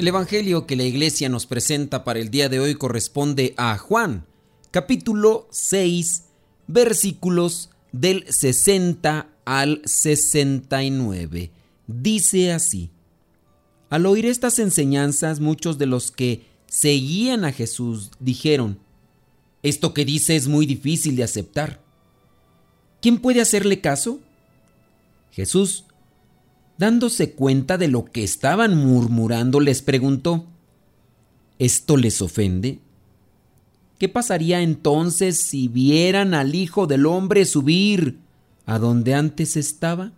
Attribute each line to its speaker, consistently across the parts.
Speaker 1: El Evangelio que la iglesia nos presenta para el día de hoy corresponde a Juan, capítulo 6, versículos del 60 al 69. Dice así, al oír estas enseñanzas muchos de los que seguían a Jesús dijeron, esto que dice es muy difícil de aceptar. ¿Quién puede hacerle caso? Jesús dándose cuenta de lo que estaban murmurando, les preguntó, ¿esto les ofende? ¿Qué pasaría entonces si vieran al Hijo del Hombre subir a donde antes estaba?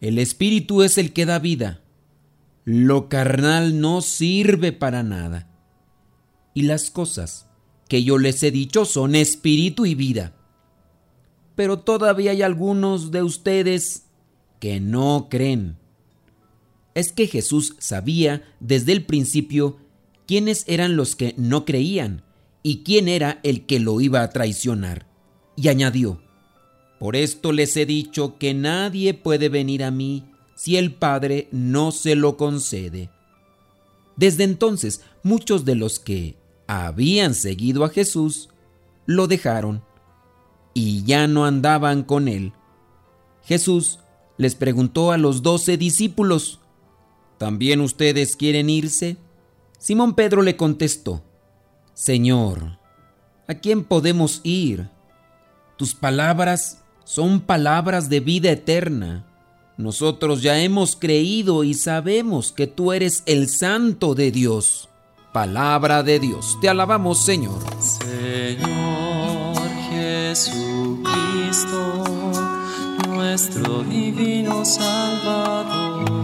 Speaker 1: El Espíritu es el que da vida. Lo carnal no sirve para nada. Y las cosas que yo les he dicho son espíritu y vida. Pero todavía hay algunos de ustedes que no creen es que Jesús sabía desde el principio quiénes eran los que no creían y quién era el que lo iba a traicionar. Y añadió, Por esto les he dicho que nadie puede venir a mí si el Padre no se lo concede. Desde entonces muchos de los que habían seguido a Jesús lo dejaron y ya no andaban con él. Jesús les preguntó a los doce discípulos, ¿También ustedes quieren irse? Simón Pedro le contestó, Señor, ¿a quién podemos ir? Tus palabras son palabras de vida eterna. Nosotros ya hemos creído y sabemos que tú eres el santo de Dios. Palabra de Dios. Te alabamos, Señor.
Speaker 2: Señor Jesucristo, nuestro divino Salvador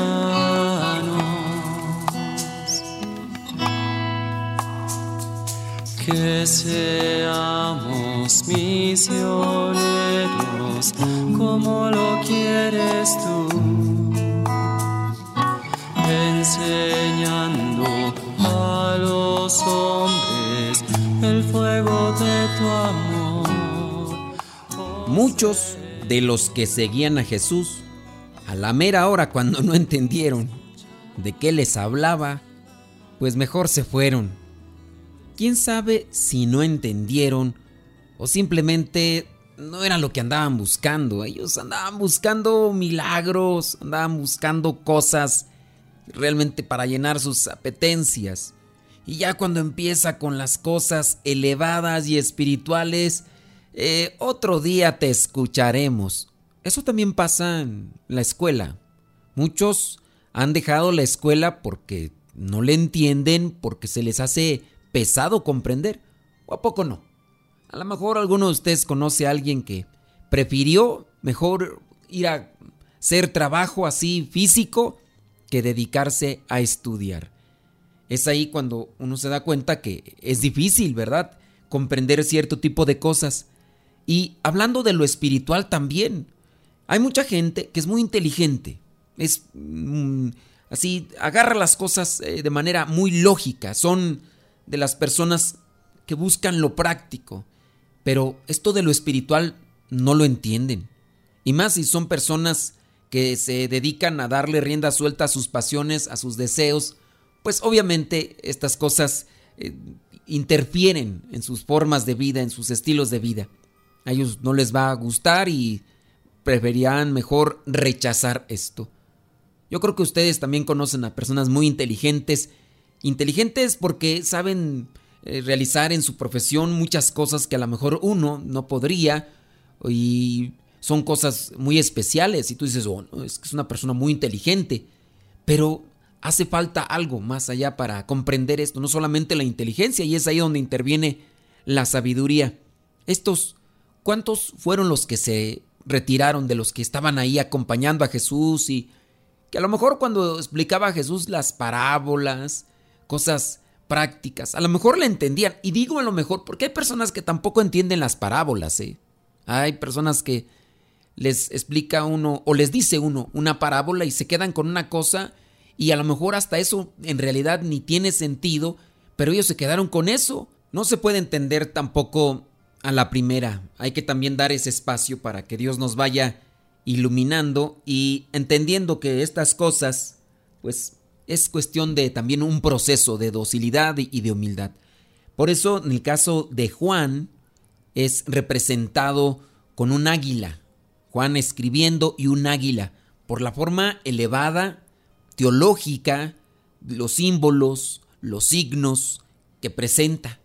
Speaker 2: Que seamos misioneros como lo quieres tú, enseñando a los hombres el fuego de tu amor.
Speaker 1: Muchos de los que seguían a Jesús, a la mera hora cuando no entendieron de qué les hablaba, pues mejor se fueron quién sabe si no entendieron o simplemente no era lo que andaban buscando. Ellos andaban buscando milagros, andaban buscando cosas realmente para llenar sus apetencias. Y ya cuando empieza con las cosas elevadas y espirituales, eh, otro día te escucharemos. Eso también pasa en la escuela. Muchos han dejado la escuela porque no le entienden, porque se les hace pesado comprender. ¿O a poco no? A lo mejor alguno de ustedes conoce a alguien que prefirió mejor ir a hacer trabajo así físico que dedicarse a estudiar. Es ahí cuando uno se da cuenta que es difícil, ¿verdad? Comprender cierto tipo de cosas. Y hablando de lo espiritual también, hay mucha gente que es muy inteligente. Es mm, así, agarra las cosas eh, de manera muy lógica. Son de las personas que buscan lo práctico, pero esto de lo espiritual no lo entienden. Y más si son personas que se dedican a darle rienda suelta a sus pasiones, a sus deseos, pues obviamente estas cosas eh, interfieren en sus formas de vida, en sus estilos de vida. A ellos no les va a gustar y preferían mejor rechazar esto. Yo creo que ustedes también conocen a personas muy inteligentes inteligentes porque saben eh, realizar en su profesión muchas cosas que a lo mejor uno no podría y son cosas muy especiales y tú dices, oh, es que es una persona muy inteligente, pero hace falta algo más allá para comprender esto, no solamente la inteligencia y es ahí donde interviene la sabiduría. Estos, ¿cuántos fueron los que se retiraron de los que estaban ahí acompañando a Jesús y que a lo mejor cuando explicaba a Jesús las parábolas, cosas prácticas, a lo mejor le entendían. Y digo a lo mejor porque hay personas que tampoco entienden las parábolas, ¿eh? Hay personas que les explica uno o les dice uno una parábola y se quedan con una cosa y a lo mejor hasta eso en realidad ni tiene sentido, pero ellos se quedaron con eso. No se puede entender tampoco a la primera. Hay que también dar ese espacio para que Dios nos vaya iluminando y entendiendo que estas cosas, pues es cuestión de también un proceso de docilidad y de humildad. Por eso en el caso de Juan es representado con un águila. Juan escribiendo y un águila, por la forma elevada, teológica, los símbolos, los signos que presenta.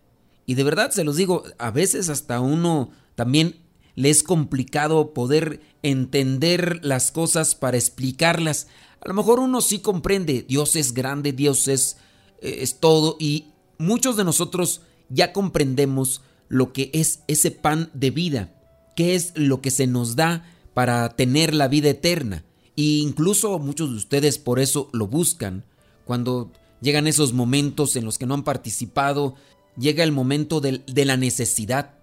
Speaker 1: Y de verdad se los digo, a veces hasta uno también le es complicado poder entender las cosas para explicarlas. A lo mejor uno sí comprende, Dios es grande, Dios es, eh, es todo y muchos de nosotros ya comprendemos lo que es ese pan de vida, qué es lo que se nos da para tener la vida eterna. E incluso muchos de ustedes por eso lo buscan. Cuando llegan esos momentos en los que no han participado llega el momento de, la necesidad,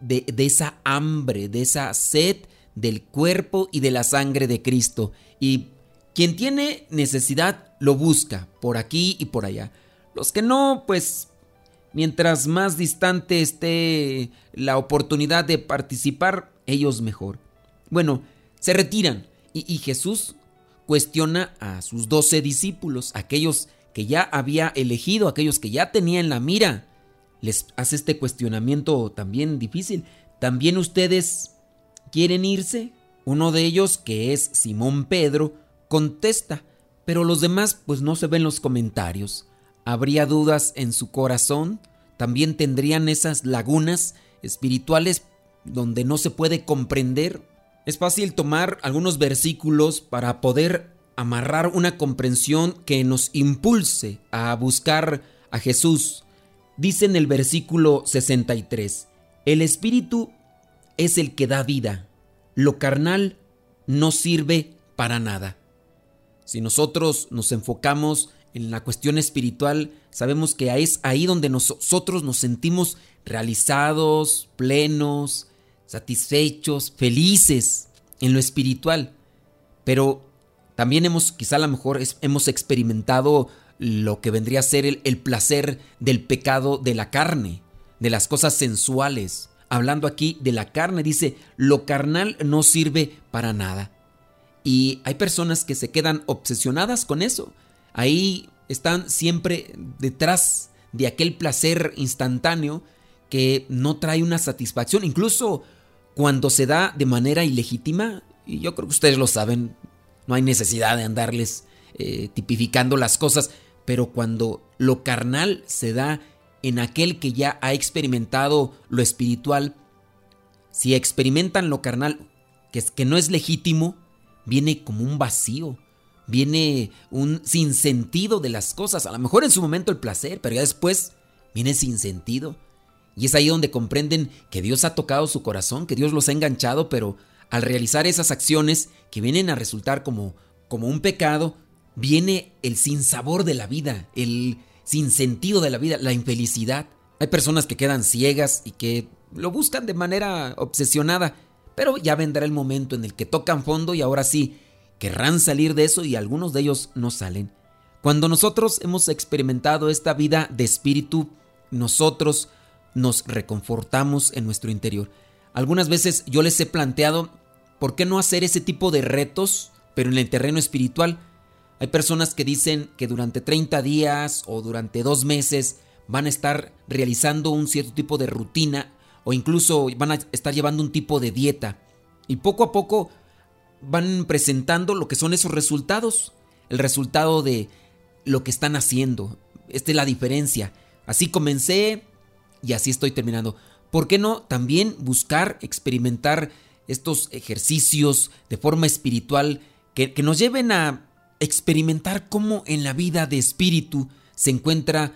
Speaker 1: de, de esa hambre, de esa sed del cuerpo y de la sangre de Cristo. Y quien tiene necesidad lo busca por aquí y por allá. Los que no, pues mientras más distante esté la oportunidad de participar, ellos mejor. Bueno, se retiran y, y Jesús cuestiona a sus doce discípulos, aquellos que ya había elegido, aquellos que ya tenía en la mira les hace este cuestionamiento también difícil. ¿También ustedes quieren irse? Uno de ellos, que es Simón Pedro, contesta, pero los demás pues no se ven los comentarios. ¿Habría dudas en su corazón? ¿También tendrían esas lagunas espirituales donde no se puede comprender? Es fácil tomar algunos versículos para poder amarrar una comprensión que nos impulse a buscar a Jesús, Dice en el versículo 63, el Espíritu es el que da vida, lo carnal no sirve para nada. Si nosotros nos enfocamos en la cuestión espiritual, sabemos que es ahí donde nosotros nos sentimos realizados, plenos, satisfechos, felices en lo espiritual. Pero también hemos, quizá a lo mejor hemos experimentado lo que vendría a ser el, placer del pecado de la carne, de las cosas sensuales. Hablando aquí de la carne, dice, lo carnal no sirve para nada. Y hay personas que se quedan obsesionadas con eso. Ahí están siempre detrás de aquel placer instantáneo que no trae una satisfacción, incluso cuando se da de manera ilegítima, y yo creo que ustedes lo saben, no hay necesidad de andarles eh, tipificando las cosas, pero cuando lo carnal se da en aquel que ya ha experimentado lo espiritual, si experimentan lo carnal, que, es, que no es legítimo, viene como un vacío, viene un sinsentido de las cosas. A lo mejor en su momento el placer, pero ya después viene sin sentido. Y es ahí donde comprenden que Dios ha tocado su corazón, que Dios los ha enganchado, pero al realizar esas acciones que vienen a resultar como, como un pecado, viene el sinsabor de la vida, el sinsentido de la vida, la infelicidad. Hay personas que quedan ciegas y que lo buscan de manera obsesionada, pero ya vendrá el momento en el que tocan fondo y ahora sí, querrán salir de eso y algunos de ellos no salen. Cuando nosotros hemos experimentado esta vida de espíritu, nosotros nos reconfortamos en nuestro interior. Algunas veces yo les he planteado, ¿por qué no hacer ese tipo de retos, pero en el terreno espiritual? Hay personas que dicen que durante 30 días o durante dos meses van a estar realizando un cierto tipo de rutina o incluso van a estar llevando un tipo de dieta. Y poco a poco van presentando lo que son esos resultados. El resultado de lo que están haciendo. Esta es la diferencia. Así comencé y así estoy terminando. ¿Por qué no también buscar experimentar estos ejercicios de forma espiritual que, nos lleven a experimentar cómo en la vida de espíritu se encuentra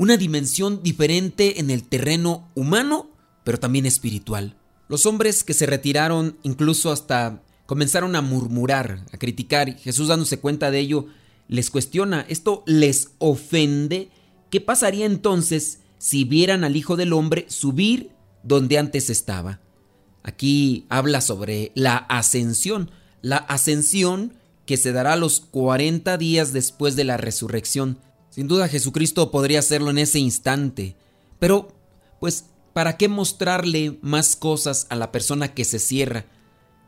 Speaker 1: una dimensión diferente en el terreno humano, pero también espiritual. Los hombres que se retiraron incluso hasta comenzaron a murmurar, a criticar, y Jesús dándose cuenta de ello, les cuestiona, ¿esto les ofende? ¿Qué pasaría entonces si vieran al Hijo del Hombre subir donde antes estaba? Aquí habla sobre la ascensión, la ascensión que se dará los 40 días después de la resurrección. Sin duda Jesucristo podría hacerlo en ese instante, pero pues ¿para qué mostrarle más cosas a la persona que se cierra?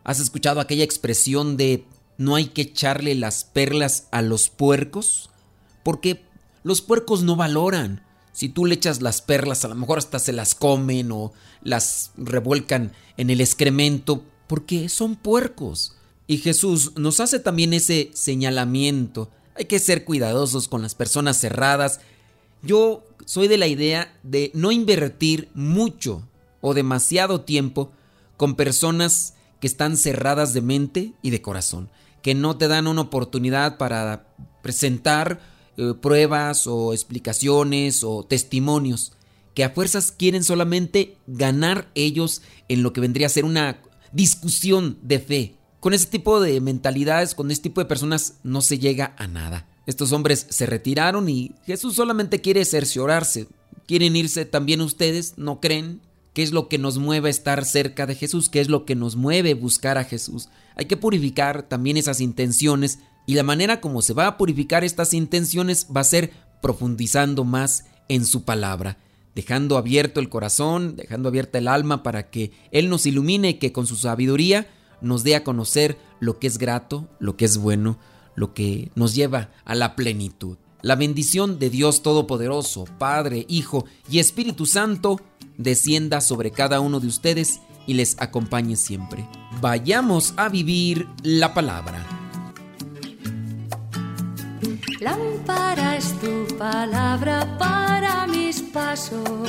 Speaker 1: ¿Has escuchado aquella expresión de no hay que echarle las perlas a los puercos? Porque los puercos no valoran. Si tú le echas las perlas, a lo mejor hasta se las comen o las revuelcan en el excremento, porque son puercos. Y Jesús nos hace también ese señalamiento. Hay que ser cuidadosos con las personas cerradas. Yo soy de la idea de no invertir mucho o demasiado tiempo con personas que están cerradas de mente y de corazón, que no te dan una oportunidad para presentar eh, pruebas o explicaciones o testimonios, que a fuerzas quieren solamente ganar ellos en lo que vendría a ser una discusión de fe. Con ese tipo de mentalidades, con ese tipo de personas, no se llega a nada. Estos hombres se retiraron y Jesús solamente quiere cerciorarse. ¿Quieren irse también ustedes? ¿No creen? qué es lo que nos mueve a estar cerca de Jesús, qué es lo que nos mueve a buscar a Jesús. Hay que purificar también esas intenciones y la manera como se va a purificar estas intenciones va a ser profundizando más en su palabra, dejando abierto el corazón, dejando abierta el alma para que Él nos ilumine que con su sabiduría nos dé a conocer lo que es grato, lo que es bueno, lo que nos lleva a la plenitud. La bendición de Dios Todopoderoso, Padre, Hijo y Espíritu Santo, descienda sobre cada uno de ustedes y les acompañe siempre. Vayamos a vivir la palabra.
Speaker 3: Lámpara es tu palabra para mis pasos,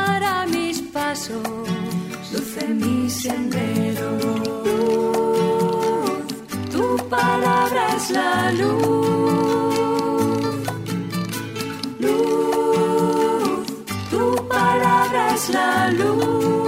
Speaker 3: pasos, luz en mi sendero. Luz, tu palabra es la luz. Luz, tu palabra es la luz.